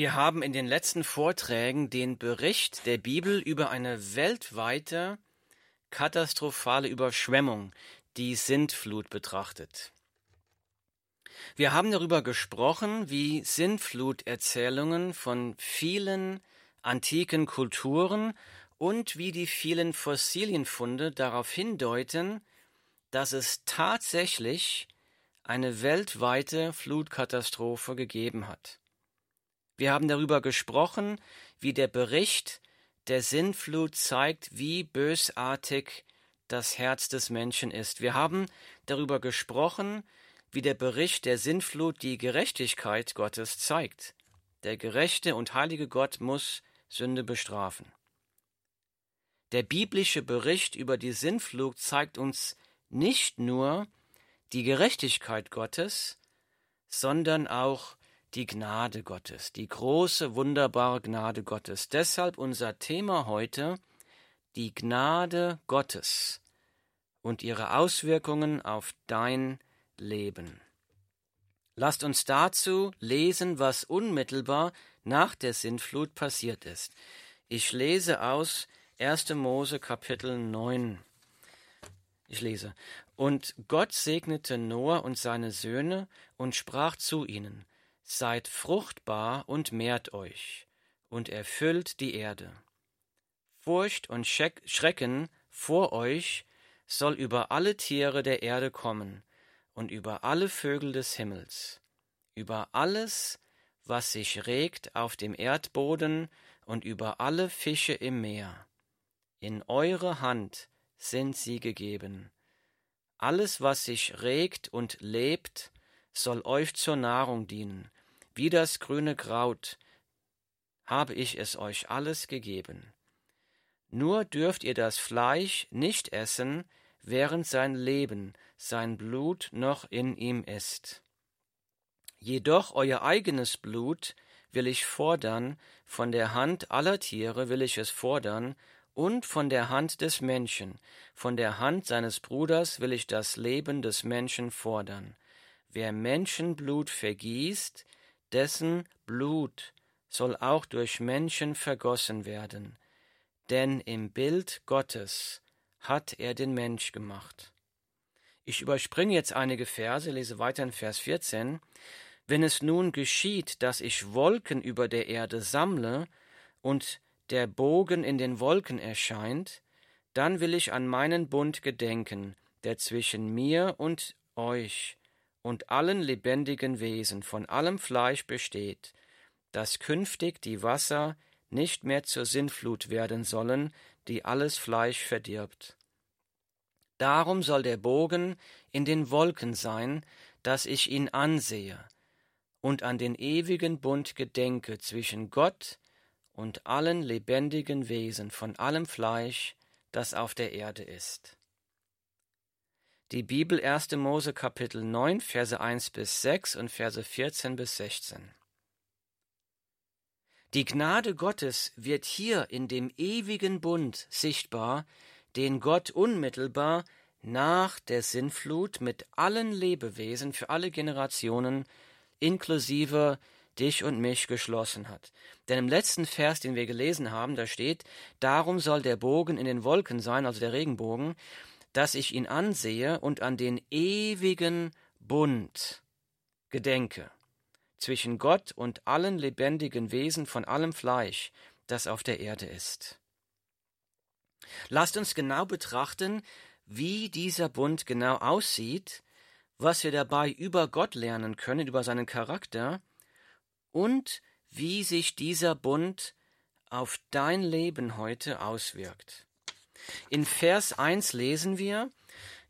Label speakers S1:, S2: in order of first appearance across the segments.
S1: Wir haben in den letzten Vorträgen den Bericht der Bibel über eine weltweite katastrophale Überschwemmung, die Sintflut, betrachtet. Wir haben darüber gesprochen, wie Sintfluterzählungen von vielen antiken Kulturen und wie die vielen Fossilienfunde darauf hindeuten, dass es tatsächlich eine weltweite Flutkatastrophe gegeben hat. Wir haben darüber gesprochen, wie der Bericht der Sintflut zeigt, wie bösartig das Herz des Menschen ist. Wir haben darüber gesprochen, wie der Bericht der Sintflut die Gerechtigkeit Gottes zeigt. Der gerechte und heilige Gott muss Sünde bestrafen. Der biblische Bericht über die Sintflut zeigt uns nicht nur die Gerechtigkeit Gottes, sondern auch die Gnade Gottes, die große, wunderbare Gnade Gottes. Deshalb unser Thema heute, die Gnade Gottes und ihre Auswirkungen auf dein Leben. Lasst uns dazu lesen, was unmittelbar nach der Sintflut passiert ist. Ich lese aus 1. Mose Kapitel 9. Ich lese. Und Gott segnete Noah und seine Söhne und sprach zu ihnen, Seid fruchtbar und mehrt euch und erfüllt die Erde. Furcht und Schrecken vor euch soll über alle Tiere der Erde kommen und über alle Vögel des Himmels, über alles, was sich regt auf dem Erdboden und über alle Fische im Meer. In eure Hand sind sie gegeben. Alles, was sich regt und lebt, soll euch zur Nahrung dienen, wie das grüne Kraut habe ich es euch alles gegeben. Nur dürft ihr das Fleisch nicht essen, während sein Leben, sein Blut noch in ihm ist. Jedoch euer eigenes Blut will ich fordern, von der Hand aller Tiere will ich es fordern, und von der Hand des Menschen, von der Hand seines Bruders will ich das Leben des Menschen fordern. Wer Menschenblut vergießt, dessen Blut soll auch durch Menschen vergossen werden, denn im Bild Gottes hat er den Mensch gemacht. Ich überspringe jetzt einige Verse, lese weiter in Vers 14. Wenn es nun geschieht, dass ich Wolken über der Erde sammle und der Bogen in den Wolken erscheint, dann will ich an meinen Bund gedenken, der zwischen mir und euch und allen lebendigen Wesen von allem Fleisch besteht, dass künftig die Wasser nicht mehr zur Sintflut werden sollen, die alles Fleisch verdirbt. Darum soll der Bogen in den Wolken sein, dass ich ihn ansehe und an den ewigen Bund gedenke zwischen Gott und allen lebendigen Wesen von allem Fleisch, das auf der Erde ist. Die Bibel 1. Mose Kapitel 9, Verse 1 bis 6 und Verse 14 bis 16. Die Gnade Gottes wird hier in dem ewigen Bund sichtbar, den Gott unmittelbar nach der Sinnflut mit allen Lebewesen für alle Generationen inklusive dich und mich geschlossen hat. Denn im letzten Vers, den wir gelesen haben, da steht, darum soll der Bogen in den Wolken sein, also der Regenbogen, dass ich ihn ansehe und an den ewigen Bund gedenke zwischen Gott und allen lebendigen Wesen von allem Fleisch, das auf der Erde ist. Lasst uns genau betrachten, wie dieser Bund genau aussieht, was wir dabei über Gott lernen können, über seinen Charakter und wie sich dieser Bund auf dein Leben heute auswirkt. In Vers 1 lesen wir,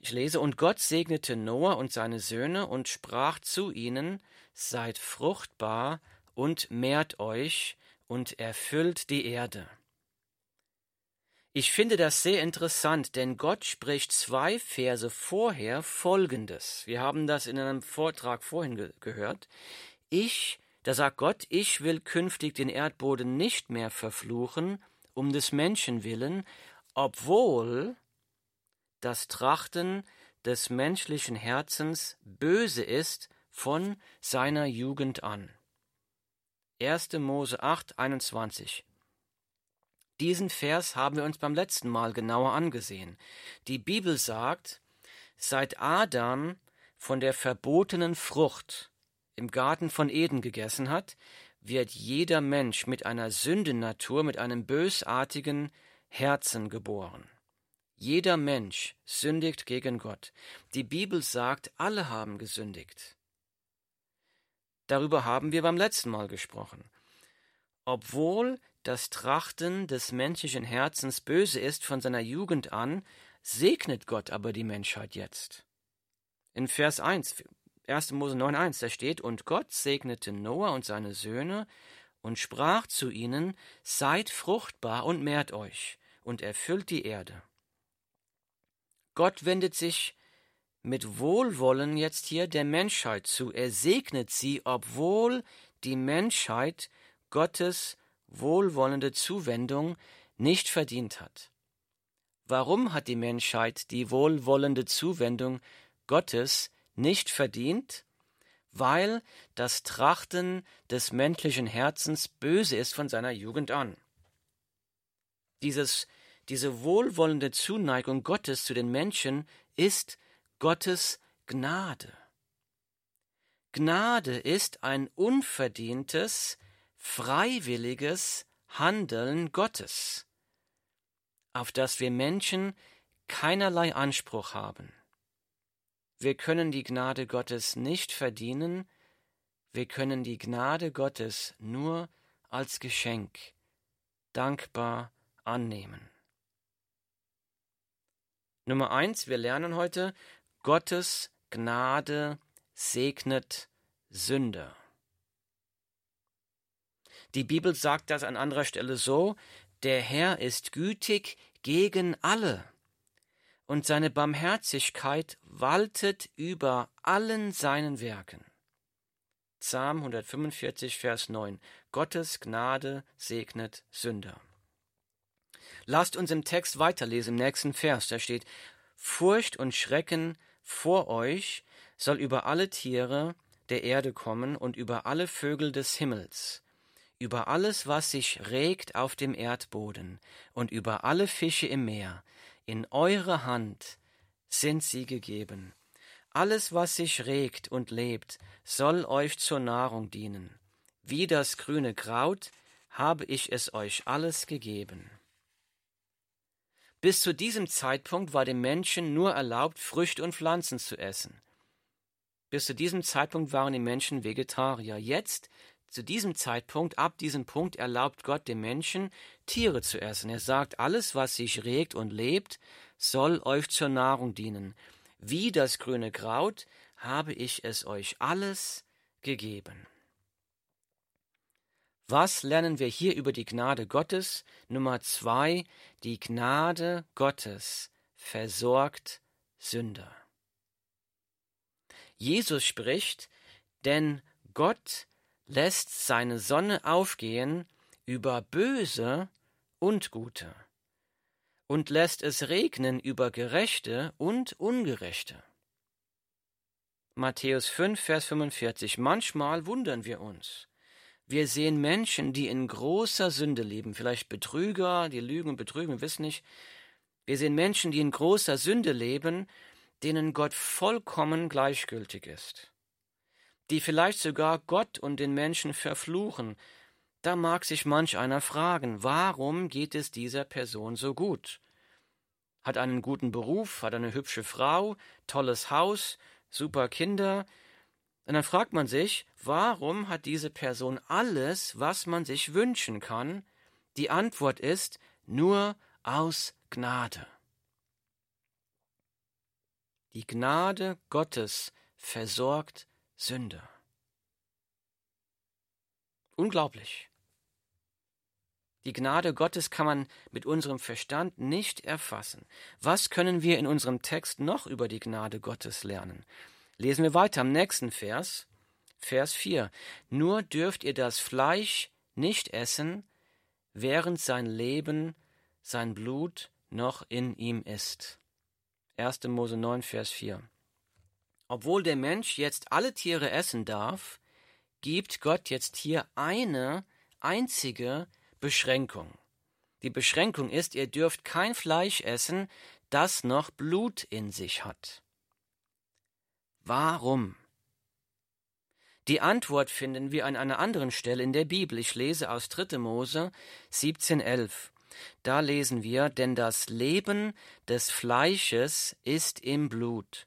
S1: ich lese, und Gott segnete Noah und seine Söhne und sprach zu ihnen, seid fruchtbar und mehrt euch und erfüllt die Erde. Ich finde das sehr interessant, denn Gott spricht zwei Verse vorher Folgendes. Wir haben das in einem Vortrag vorhin ge gehört. Ich, da sagt Gott, ich will künftig den Erdboden nicht mehr verfluchen, um des Menschen willen, obwohl das Trachten des menschlichen Herzens böse ist von seiner Jugend an. 1. Mose 8, 21. Diesen Vers haben wir uns beim letzten Mal genauer angesehen. Die Bibel sagt, seit Adam von der verbotenen Frucht im Garten von Eden gegessen hat, wird jeder Mensch mit einer Sündennatur, mit einem bösartigen Herzen geboren. Jeder Mensch sündigt gegen Gott. Die Bibel sagt, alle haben gesündigt. Darüber haben wir beim letzten Mal gesprochen. Obwohl das Trachten des menschlichen Herzens böse ist von seiner Jugend an, segnet Gott aber die Menschheit jetzt. In Vers 1, 1. Mose 9,1, da steht, und Gott segnete Noah und seine Söhne und sprach zu ihnen, seid fruchtbar und mehrt euch und erfüllt die Erde. Gott wendet sich mit Wohlwollen jetzt hier der Menschheit zu. Er segnet sie, obwohl die Menschheit Gottes wohlwollende Zuwendung nicht verdient hat. Warum hat die Menschheit die wohlwollende Zuwendung Gottes nicht verdient? Weil das Trachten des menschlichen Herzens böse ist von seiner Jugend an. Dieses, diese wohlwollende Zuneigung Gottes zu den Menschen ist Gottes Gnade. Gnade ist ein unverdientes, freiwilliges Handeln Gottes, auf das wir Menschen keinerlei Anspruch haben. Wir können die Gnade Gottes nicht verdienen, wir können die Gnade Gottes nur als Geschenk dankbar annehmen. Nummer eins, wir lernen heute, Gottes Gnade segnet Sünder. Die Bibel sagt das an anderer Stelle so, der Herr ist gütig gegen alle, und seine Barmherzigkeit waltet über allen seinen Werken. Psalm 145, Vers 9. Gottes Gnade segnet Sünder. Lasst uns im Text weiterlesen, im nächsten Vers, da steht, Furcht und Schrecken vor euch soll über alle Tiere der Erde kommen und über alle Vögel des Himmels, über alles, was sich regt auf dem Erdboden und über alle Fische im Meer. In eure Hand sind sie gegeben. Alles, was sich regt und lebt, soll euch zur Nahrung dienen. Wie das grüne Kraut habe ich es euch alles gegeben. Bis zu diesem Zeitpunkt war dem Menschen nur erlaubt, Früchte und Pflanzen zu essen. Bis zu diesem Zeitpunkt waren die Menschen Vegetarier. Jetzt zu diesem Zeitpunkt, ab diesem Punkt erlaubt Gott dem Menschen, Tiere zu essen. Er sagt, alles, was sich regt und lebt, soll euch zur Nahrung dienen. Wie das grüne Kraut habe ich es euch alles gegeben. Was lernen wir hier über die Gnade Gottes? Nummer zwei, die Gnade Gottes versorgt Sünder. Jesus spricht, denn Gott lässt seine Sonne aufgehen über Böse und Gute und lässt es regnen über Gerechte und Ungerechte. Matthäus 5, Vers 45. Manchmal wundern wir uns. Wir sehen Menschen, die in großer Sünde leben, vielleicht Betrüger, die lügen und betrügen, wir wissen nicht. Wir sehen Menschen, die in großer Sünde leben, denen Gott vollkommen gleichgültig ist die vielleicht sogar Gott und den Menschen verfluchen, da mag sich manch einer fragen, warum geht es dieser Person so gut? Hat einen guten Beruf, hat eine hübsche Frau, tolles Haus, super Kinder. Und dann fragt man sich, warum hat diese Person alles, was man sich wünschen kann? Die Antwort ist nur aus Gnade. Die Gnade Gottes versorgt Sünde. Unglaublich. Die Gnade Gottes kann man mit unserem Verstand nicht erfassen. Was können wir in unserem Text noch über die Gnade Gottes lernen? Lesen wir weiter am nächsten Vers, Vers 4. Nur dürft ihr das Fleisch nicht essen, während sein Leben, sein Blut noch in ihm ist. 1. Mose 9, Vers 4. Obwohl der Mensch jetzt alle Tiere essen darf, gibt Gott jetzt hier eine einzige Beschränkung. Die Beschränkung ist, ihr dürft kein Fleisch essen, das noch Blut in sich hat. Warum? Die Antwort finden wir an einer anderen Stelle in der Bibel. Ich lese aus 3. Mose 17,11. Da lesen wir, denn das Leben des Fleisches ist im Blut.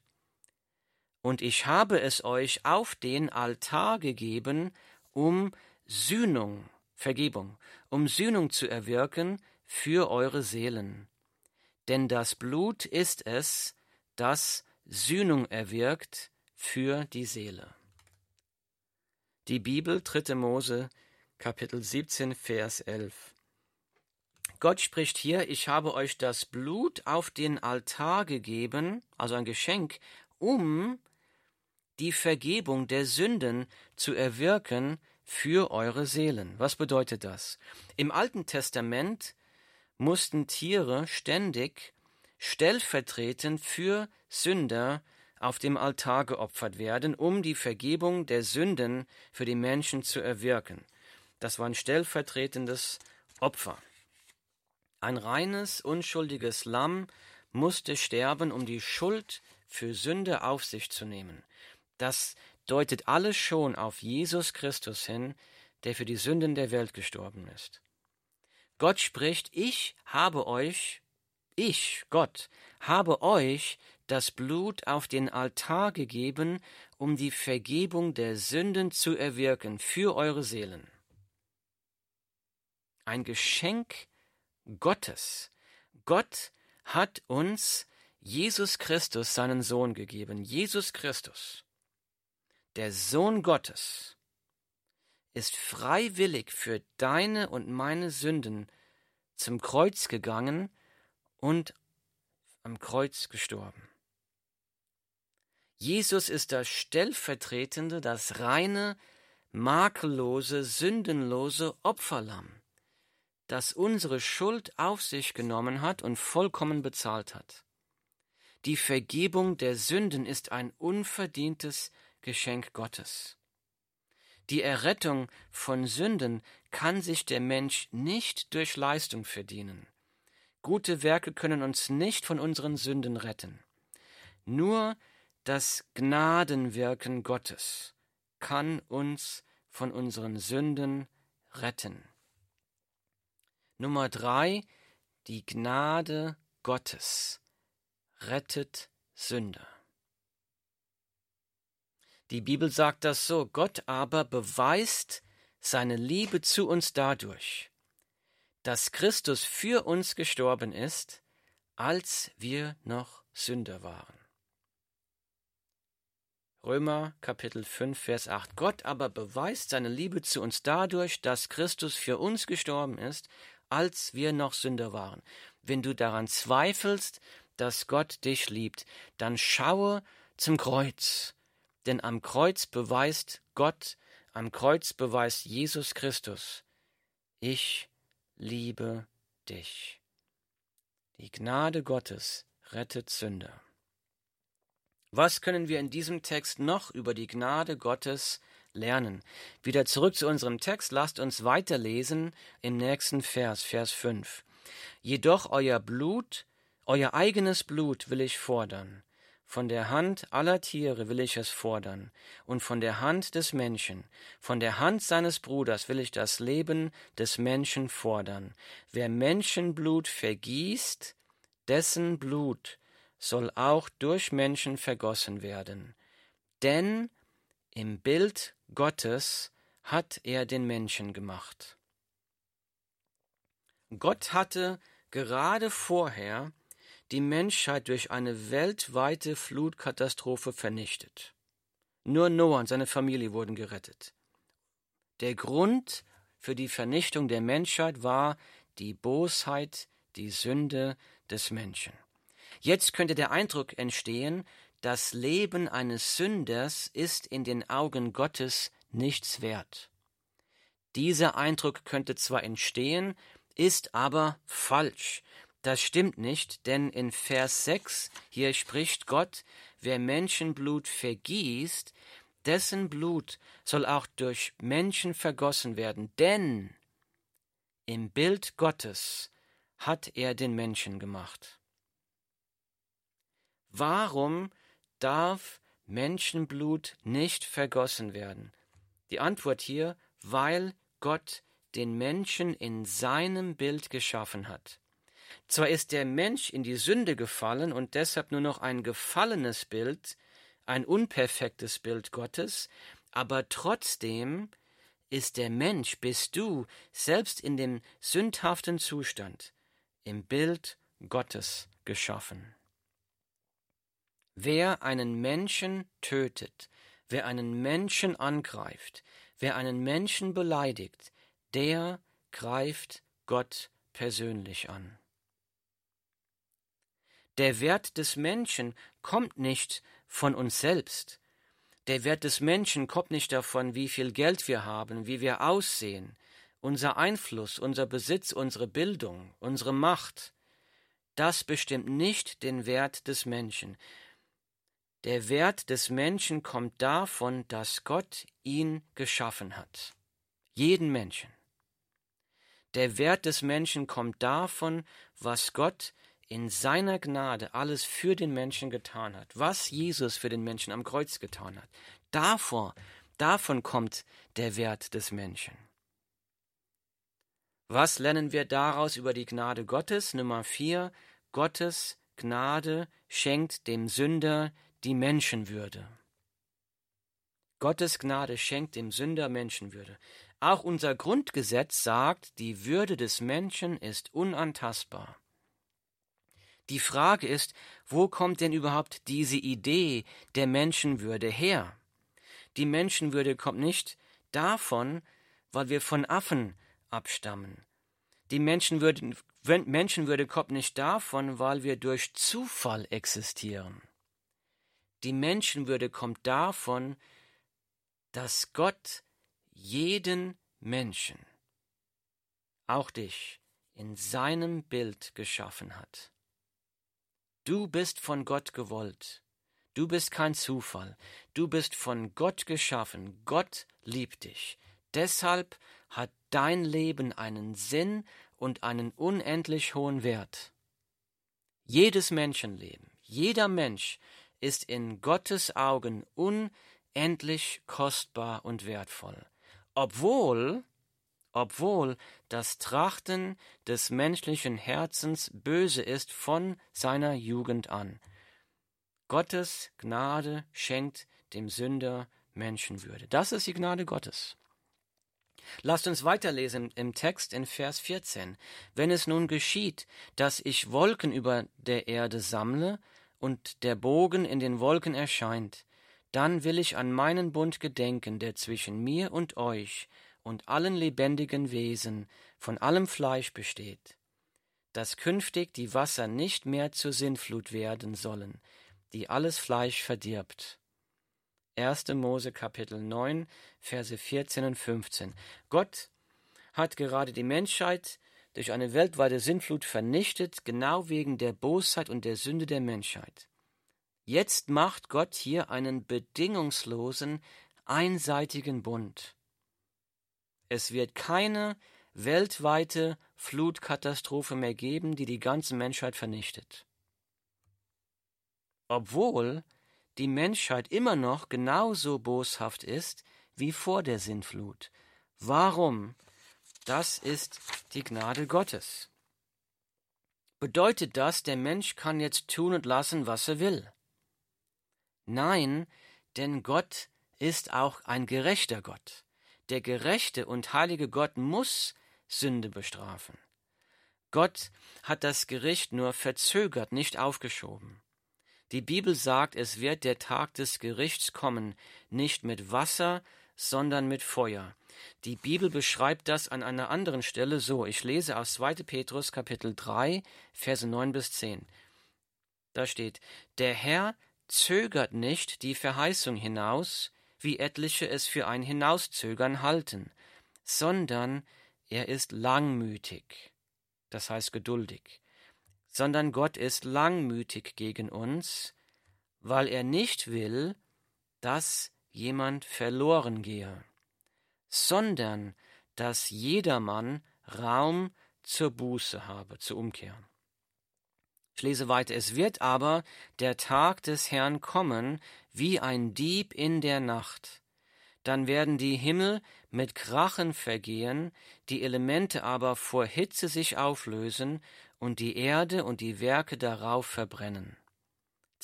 S1: Und ich habe es euch auf den Altar gegeben, um Sühnung, Vergebung, um Sühnung zu erwirken für eure Seelen. Denn das Blut ist es, das Sühnung erwirkt für die Seele. Die Bibel, 3. Mose, Kapitel 17, Vers 11. Gott spricht hier, ich habe euch das Blut auf den Altar gegeben, also ein Geschenk, um die Vergebung der Sünden zu erwirken für eure Seelen. Was bedeutet das? Im Alten Testament mussten Tiere ständig stellvertretend für Sünder auf dem Altar geopfert werden, um die Vergebung der Sünden für die Menschen zu erwirken. Das war ein stellvertretendes Opfer. Ein reines, unschuldiges Lamm musste sterben, um die Schuld für Sünde auf sich zu nehmen. Das deutet alles schon auf Jesus Christus hin, der für die Sünden der Welt gestorben ist. Gott spricht, ich habe euch, ich, Gott, habe euch das Blut auf den Altar gegeben, um die Vergebung der Sünden zu erwirken für eure Seelen. Ein Geschenk Gottes. Gott hat uns Jesus Christus, seinen Sohn, gegeben. Jesus Christus, der Sohn Gottes, ist freiwillig für deine und meine Sünden zum Kreuz gegangen und am Kreuz gestorben. Jesus ist das stellvertretende, das reine, makellose, sündenlose Opferlamm, das unsere Schuld auf sich genommen hat und vollkommen bezahlt hat. Die Vergebung der Sünden ist ein unverdientes Geschenk Gottes. Die Errettung von Sünden kann sich der Mensch nicht durch Leistung verdienen. Gute Werke können uns nicht von unseren Sünden retten. Nur das Gnadenwirken Gottes kann uns von unseren Sünden retten. Nummer drei, die Gnade Gottes rettet Sünder. Die Bibel sagt das so, Gott aber beweist seine Liebe zu uns dadurch, dass Christus für uns gestorben ist, als wir noch Sünder waren. Römer Kapitel 5, Vers 8. Gott aber beweist seine Liebe zu uns dadurch, dass Christus für uns gestorben ist, als wir noch Sünder waren. Wenn du daran zweifelst, dass Gott dich liebt, dann schaue zum Kreuz. Denn am Kreuz beweist Gott, am Kreuz beweist Jesus Christus, ich liebe dich. Die Gnade Gottes rettet Sünder. Was können wir in diesem Text noch über die Gnade Gottes lernen? Wieder zurück zu unserem Text, lasst uns weiterlesen im nächsten Vers, Vers 5. Jedoch euer Blut, euer eigenes Blut will ich fordern. Von der Hand aller Tiere will ich es fordern, und von der Hand des Menschen, von der Hand seines Bruders will ich das Leben des Menschen fordern. Wer Menschenblut vergießt, dessen Blut soll auch durch Menschen vergossen werden. Denn im Bild Gottes hat er den Menschen gemacht. Gott hatte gerade vorher die Menschheit durch eine weltweite Flutkatastrophe vernichtet. Nur Noah und seine Familie wurden gerettet. Der Grund für die Vernichtung der Menschheit war die Bosheit, die Sünde des Menschen. Jetzt könnte der Eindruck entstehen, das Leben eines Sünders ist in den Augen Gottes nichts wert. Dieser Eindruck könnte zwar entstehen, ist aber falsch. Das stimmt nicht, denn in Vers 6 hier spricht Gott, wer Menschenblut vergießt, dessen Blut soll auch durch Menschen vergossen werden, denn im Bild Gottes hat er den Menschen gemacht. Warum darf Menschenblut nicht vergossen werden? Die Antwort hier, weil Gott den Menschen in seinem Bild geschaffen hat. Zwar ist der Mensch in die Sünde gefallen und deshalb nur noch ein gefallenes Bild, ein unperfektes Bild Gottes, aber trotzdem ist der Mensch, bist du, selbst in dem sündhaften Zustand, im Bild Gottes geschaffen. Wer einen Menschen tötet, wer einen Menschen angreift, wer einen Menschen beleidigt, der greift Gott persönlich an. Der Wert des Menschen kommt nicht von uns selbst. Der Wert des Menschen kommt nicht davon, wie viel Geld wir haben, wie wir aussehen, unser Einfluss, unser Besitz, unsere Bildung, unsere Macht. Das bestimmt nicht den Wert des Menschen. Der Wert des Menschen kommt davon, dass Gott ihn geschaffen hat. Jeden Menschen. Der Wert des Menschen kommt davon, was Gott in seiner Gnade alles für den Menschen getan hat, was Jesus für den Menschen am Kreuz getan hat. Davor, davon kommt der Wert des Menschen. Was lernen wir daraus über die Gnade Gottes? Nummer vier, Gottes Gnade schenkt dem Sünder die Menschenwürde. Gottes Gnade schenkt dem Sünder Menschenwürde. Auch unser Grundgesetz sagt, die Würde des Menschen ist unantastbar. Die Frage ist, wo kommt denn überhaupt diese Idee der Menschenwürde her? Die Menschenwürde kommt nicht davon, weil wir von Affen abstammen. Die Menschenwürde, Menschenwürde kommt nicht davon, weil wir durch Zufall existieren. Die Menschenwürde kommt davon, dass Gott jeden Menschen, auch dich, in seinem Bild geschaffen hat. Du bist von Gott gewollt. Du bist kein Zufall. Du bist von Gott geschaffen. Gott liebt dich. Deshalb hat dein Leben einen Sinn und einen unendlich hohen Wert. Jedes Menschenleben, jeder Mensch ist in Gottes Augen unendlich kostbar und wertvoll, obwohl obwohl das Trachten des menschlichen Herzens böse ist von seiner Jugend an. Gottes Gnade schenkt dem Sünder Menschenwürde. Das ist die Gnade Gottes. Lasst uns weiterlesen im Text in Vers 14. Wenn es nun geschieht, dass ich Wolken über der Erde sammle und der Bogen in den Wolken erscheint, dann will ich an meinen Bund gedenken, der zwischen mir und euch und allen lebendigen Wesen, von allem Fleisch besteht, dass künftig die Wasser nicht mehr zur Sintflut werden sollen, die alles Fleisch verdirbt. 1. Mose Kapitel 9, Verse 14 und 15. Gott hat gerade die Menschheit durch eine weltweite Sintflut vernichtet, genau wegen der Bosheit und der Sünde der Menschheit. Jetzt macht Gott hier einen bedingungslosen, einseitigen Bund. Es wird keine weltweite Flutkatastrophe mehr geben, die die ganze Menschheit vernichtet. Obwohl die Menschheit immer noch genauso boshaft ist wie vor der Sintflut. Warum? Das ist die Gnade Gottes. Bedeutet das, der Mensch kann jetzt tun und lassen, was er will? Nein, denn Gott ist auch ein gerechter Gott. Der gerechte und heilige Gott muss Sünde bestrafen. Gott hat das Gericht nur verzögert, nicht aufgeschoben. Die Bibel sagt, es wird der Tag des Gerichts kommen, nicht mit Wasser, sondern mit Feuer. Die Bibel beschreibt das an einer anderen Stelle so. Ich lese aus 2. Petrus Kapitel 3, Verse 9 bis 10. Da steht, der Herr zögert nicht die Verheißung hinaus, wie etliche es für ein Hinauszögern halten, sondern er ist langmütig, das heißt geduldig, sondern Gott ist langmütig gegen uns, weil er nicht will, dass jemand verloren gehe, sondern dass jedermann Raum zur Buße habe, zur Umkehr. Ich lese weiter. Es wird aber der Tag des Herrn kommen, wie ein Dieb in der Nacht. Dann werden die Himmel mit Krachen vergehen, die Elemente aber vor Hitze sich auflösen und die Erde und die Werke darauf verbrennen.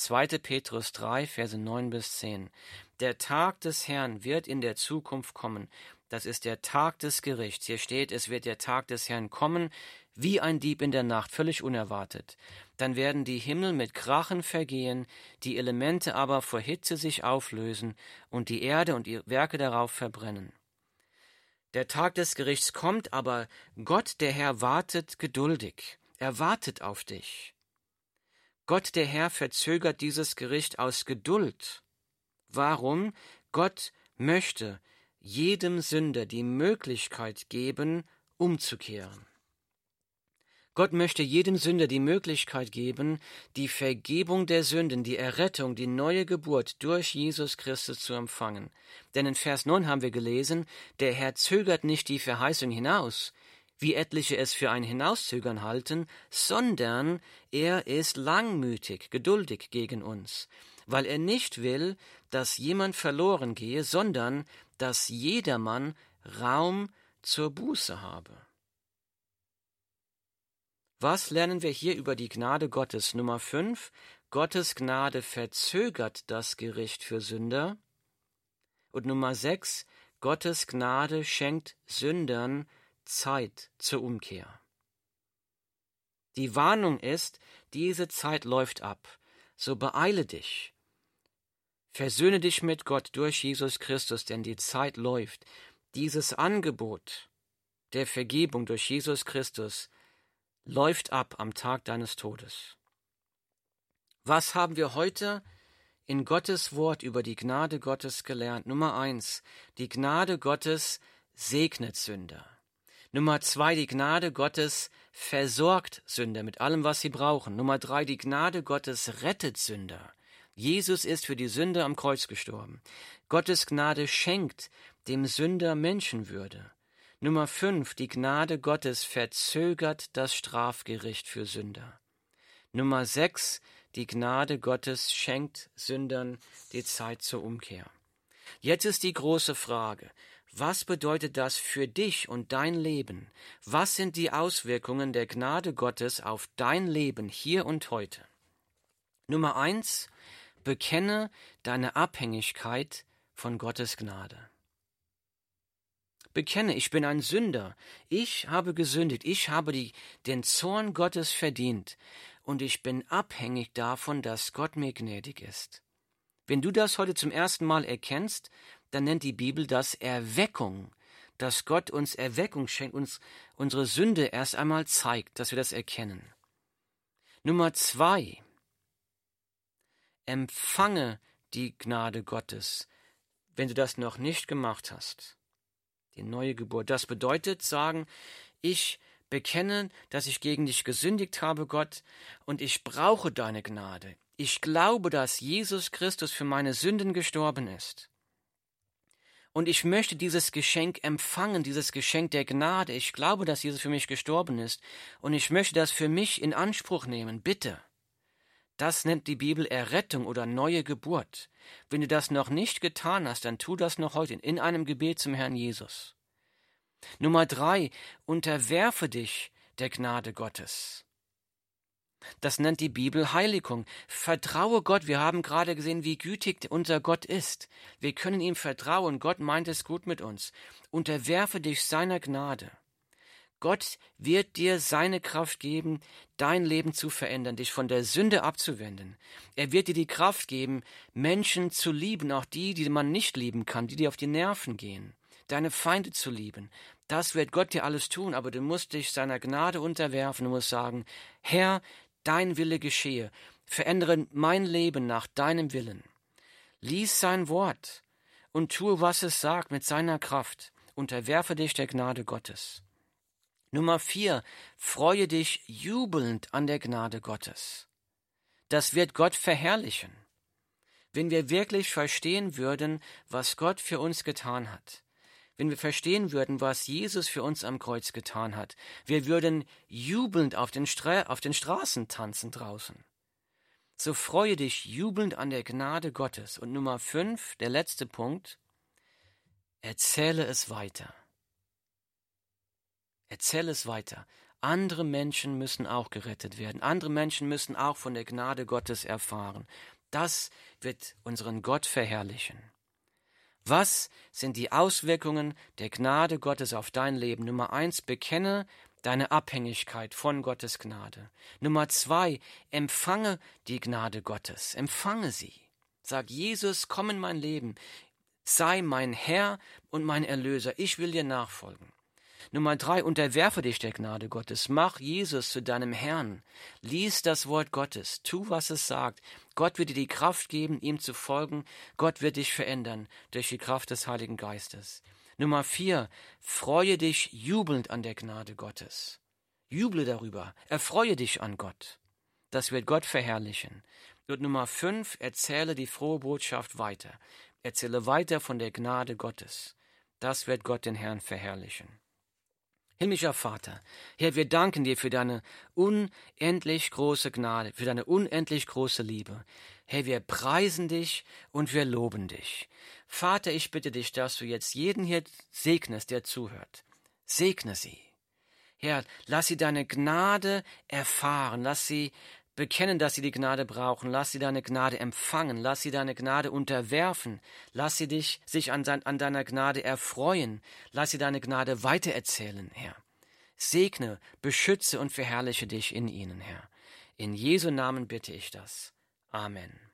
S1: 2. Petrus 3, Verse 9 bis 10. Der Tag des Herrn wird in der Zukunft kommen. Das ist der Tag des Gerichts. Hier steht, es wird der Tag des Herrn kommen, wie ein Dieb in der Nacht, völlig unerwartet. Dann werden die Himmel mit Krachen vergehen, die Elemente aber vor Hitze sich auflösen und die Erde und die Werke darauf verbrennen. Der Tag des Gerichts kommt, aber Gott, der Herr, wartet geduldig. Er wartet auf dich. Gott, der Herr, verzögert dieses Gericht aus Geduld. Warum? Gott möchte jedem Sünder die Möglichkeit geben, umzukehren. Gott möchte jedem Sünder die Möglichkeit geben, die Vergebung der Sünden, die Errettung, die neue Geburt durch Jesus Christus zu empfangen. Denn in Vers 9 haben wir gelesen, der Herr zögert nicht die Verheißung hinaus, wie etliche es für ein Hinauszögern halten, sondern er ist langmütig, geduldig gegen uns, weil er nicht will, dass jemand verloren gehe, sondern dass jedermann Raum zur Buße habe. Was lernen wir hier über die Gnade Gottes? Nummer 5. Gottes Gnade verzögert das Gericht für Sünder. Und Nummer 6. Gottes Gnade schenkt Sündern Zeit zur Umkehr. Die Warnung ist, diese Zeit läuft ab. So beeile dich. Versöhne dich mit Gott durch Jesus Christus, denn die Zeit läuft. Dieses Angebot der Vergebung durch Jesus Christus läuft ab am Tag deines Todes. Was haben wir heute in Gottes Wort über die Gnade Gottes gelernt? Nummer eins, die Gnade Gottes segnet Sünder. Nummer zwei, die Gnade Gottes versorgt Sünder mit allem, was sie brauchen. Nummer drei, die Gnade Gottes rettet Sünder. Jesus ist für die Sünder am Kreuz gestorben. Gottes Gnade schenkt dem Sünder Menschenwürde. Nummer 5. Die Gnade Gottes verzögert das Strafgericht für Sünder. Nummer 6. Die Gnade Gottes schenkt Sündern die Zeit zur Umkehr. Jetzt ist die große Frage, was bedeutet das für dich und dein Leben? Was sind die Auswirkungen der Gnade Gottes auf dein Leben hier und heute? Nummer eins, bekenne deine Abhängigkeit von Gottes Gnade. Bekenne, ich bin ein Sünder. Ich habe gesündigt. Ich habe die, den Zorn Gottes verdient. Und ich bin abhängig davon, dass Gott mir gnädig ist. Wenn du das heute zum ersten Mal erkennst, dann nennt die Bibel das Erweckung, dass Gott uns Erweckung schenkt, uns unsere Sünde erst einmal zeigt, dass wir das erkennen. Nummer zwei. Empfange die Gnade Gottes, wenn du das noch nicht gemacht hast die neue Geburt. Das bedeutet sagen, ich bekenne, dass ich gegen dich gesündigt habe, Gott, und ich brauche deine Gnade. Ich glaube, dass Jesus Christus für meine Sünden gestorben ist. Und ich möchte dieses Geschenk empfangen, dieses Geschenk der Gnade. Ich glaube, dass Jesus für mich gestorben ist. Und ich möchte das für mich in Anspruch nehmen. Bitte. Das nennt die Bibel Errettung oder neue Geburt. Wenn du das noch nicht getan hast, dann tu das noch heute in einem Gebet zum Herrn Jesus. Nummer drei, unterwerfe dich der Gnade Gottes. Das nennt die Bibel Heiligung. Vertraue Gott. Wir haben gerade gesehen, wie gütig unser Gott ist. Wir können ihm vertrauen. Gott meint es gut mit uns. Unterwerfe dich seiner Gnade. Gott wird dir seine Kraft geben, dein Leben zu verändern, dich von der Sünde abzuwenden. Er wird dir die Kraft geben, Menschen zu lieben, auch die, die man nicht lieben kann, die dir auf die Nerven gehen, deine Feinde zu lieben. Das wird Gott dir alles tun, aber du musst dich seiner Gnade unterwerfen, du musst sagen, Herr, dein Wille geschehe, verändere mein Leben nach deinem Willen. Lies sein Wort und tue, was es sagt mit seiner Kraft, unterwerfe dich der Gnade Gottes. Nummer vier, freue dich jubelnd an der Gnade Gottes. Das wird Gott verherrlichen. wenn wir wirklich verstehen würden, was Gott für uns getan hat, wenn wir verstehen würden, was Jesus für uns am Kreuz getan hat, wir würden jubelnd auf den, Stra auf den Straßen tanzen draußen. So freue dich jubelnd an der Gnade Gottes. Und Nummer fünf, der letzte Punkt, erzähle es weiter. Erzähle es weiter. Andere Menschen müssen auch gerettet werden. Andere Menschen müssen auch von der Gnade Gottes erfahren. Das wird unseren Gott verherrlichen. Was sind die Auswirkungen der Gnade Gottes auf dein Leben? Nummer eins, bekenne deine Abhängigkeit von Gottes Gnade. Nummer zwei, empfange die Gnade Gottes. Empfange sie. Sag Jesus, komm in mein Leben. Sei mein Herr und mein Erlöser. Ich will dir nachfolgen. Nummer drei, unterwerfe dich der Gnade Gottes. Mach Jesus zu deinem Herrn. Lies das Wort Gottes. Tu, was es sagt. Gott wird dir die Kraft geben, ihm zu folgen. Gott wird dich verändern durch die Kraft des Heiligen Geistes. Nummer vier, freue dich jubelnd an der Gnade Gottes. Juble darüber. Erfreue dich an Gott. Das wird Gott verherrlichen. Und Nummer fünf, erzähle die frohe Botschaft weiter. Erzähle weiter von der Gnade Gottes. Das wird Gott den Herrn verherrlichen. Himmlischer Vater, Herr, wir danken dir für deine unendlich große Gnade, für deine unendlich große Liebe. Herr, wir preisen dich und wir loben dich. Vater, ich bitte dich, dass du jetzt jeden hier segnest, der zuhört. Segne sie. Herr, lass sie deine Gnade erfahren, lass sie bekennen, dass sie die Gnade brauchen. Lass sie deine Gnade empfangen. Lass sie deine Gnade unterwerfen. Lass sie dich, sich an, an deiner Gnade erfreuen. Lass sie deine Gnade weitererzählen, Herr. Segne, beschütze und verherrliche dich in ihnen, Herr. In Jesu Namen bitte ich das. Amen.